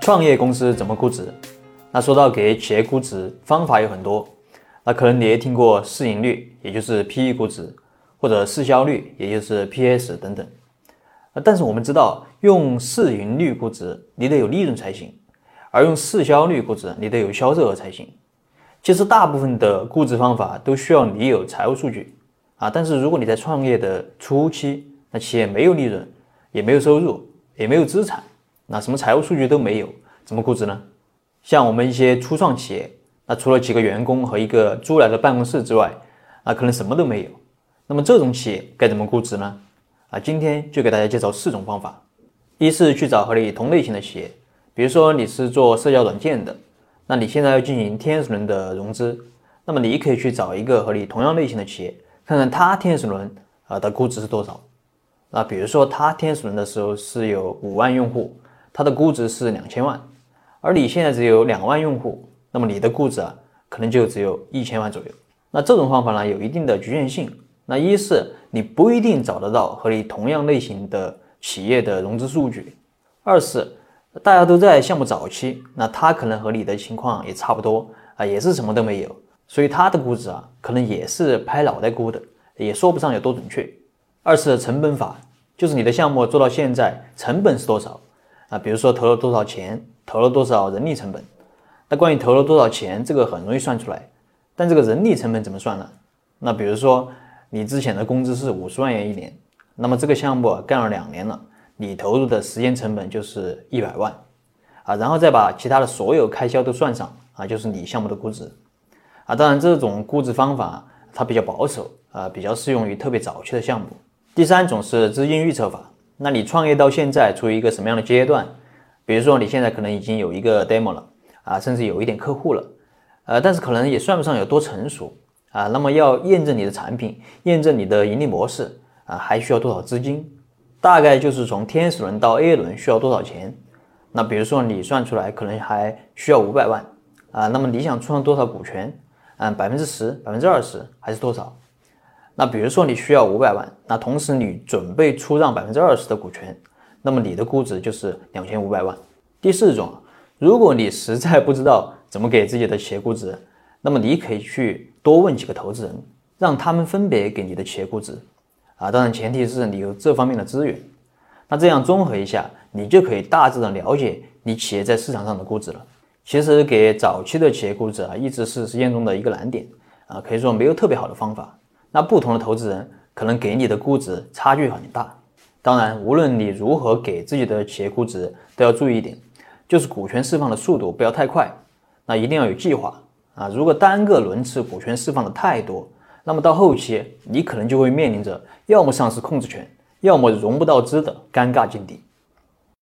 创业公司怎么估值？那说到给企业估值，方法有很多。那可能你也听过市盈率，也就是 P/E 估值，或者市销率，也就是 P/S 等等。但是我们知道，用市盈率估值，你得有利润才行；而用市销率估值，你得有销售额才行。其实大部分的估值方法都需要你有财务数据啊。但是如果你在创业的初期，那企业没有利润，也没有收入，也没有资产，那什么财务数据都没有，怎么估值呢？像我们一些初创企业，那除了几个员工和一个租来的办公室之外，啊，可能什么都没有。那么这种企业该怎么估值呢？啊，今天就给大家介绍四种方法。一是去找和你同类型的企业，比如说你是做社交软件的，那你现在要进行天使轮的融资，那么你可以去找一个和你同样类型的企业，看看它天使轮啊的估值是多少。那比如说它天使轮的时候是有五万用户，它的估值是两千万，而你现在只有两万用户，那么你的估值啊可能就只有一千万左右。那这种方法呢有一定的局限性。那一是你不一定找得到和你同样类型的企业的融资数据，二是大家都在项目早期，那他可能和你的情况也差不多啊，也是什么都没有，所以他的估值啊可能也是拍脑袋估的，也说不上有多准确。二是成本法，就是你的项目做到现在成本是多少啊？比如说投了多少钱，投了多少人力成本。那关于投了多少钱，这个很容易算出来，但这个人力成本怎么算呢？那比如说。你之前的工资是五十万元一年，那么这个项目干了两年了，你投入的时间成本就是一百万，啊，然后再把其他的所有开销都算上，啊，就是你项目的估值，啊，当然这种估值方法它比较保守，啊，比较适用于特别早期的项目。第三种是资金预测法，那你创业到现在处于一个什么样的阶段？比如说你现在可能已经有一个 demo 了，啊，甚至有一点客户了，呃，但是可能也算不上有多成熟。啊，那么要验证你的产品，验证你的盈利模式啊，还需要多少资金？大概就是从天使轮到 A 轮需要多少钱？那比如说你算出来可能还需要五百万啊，那么你想出让多少股权？嗯，百分之十、百分之二十还是多少？那比如说你需要五百万，那同时你准备出让百分之二十的股权，那么你的估值就是两千五百万。第四种，如果你实在不知道怎么给自己的企业估值。那么你可以去多问几个投资人，让他们分别给你的企业估值，啊，当然前提是你有这方面的资源。那这样综合一下，你就可以大致的了解你企业在市场上的估值了。其实给早期的企业估值啊，一直是实践中的一个难点啊，可以说没有特别好的方法。那不同的投资人可能给你的估值差距很大。当然，无论你如何给自己的企业估值，都要注意一点，就是股权释放的速度不要太快，那一定要有计划。啊，如果单个轮次股权释放的太多，那么到后期你可能就会面临着要么丧失控制权，要么融不到资的尴尬境地。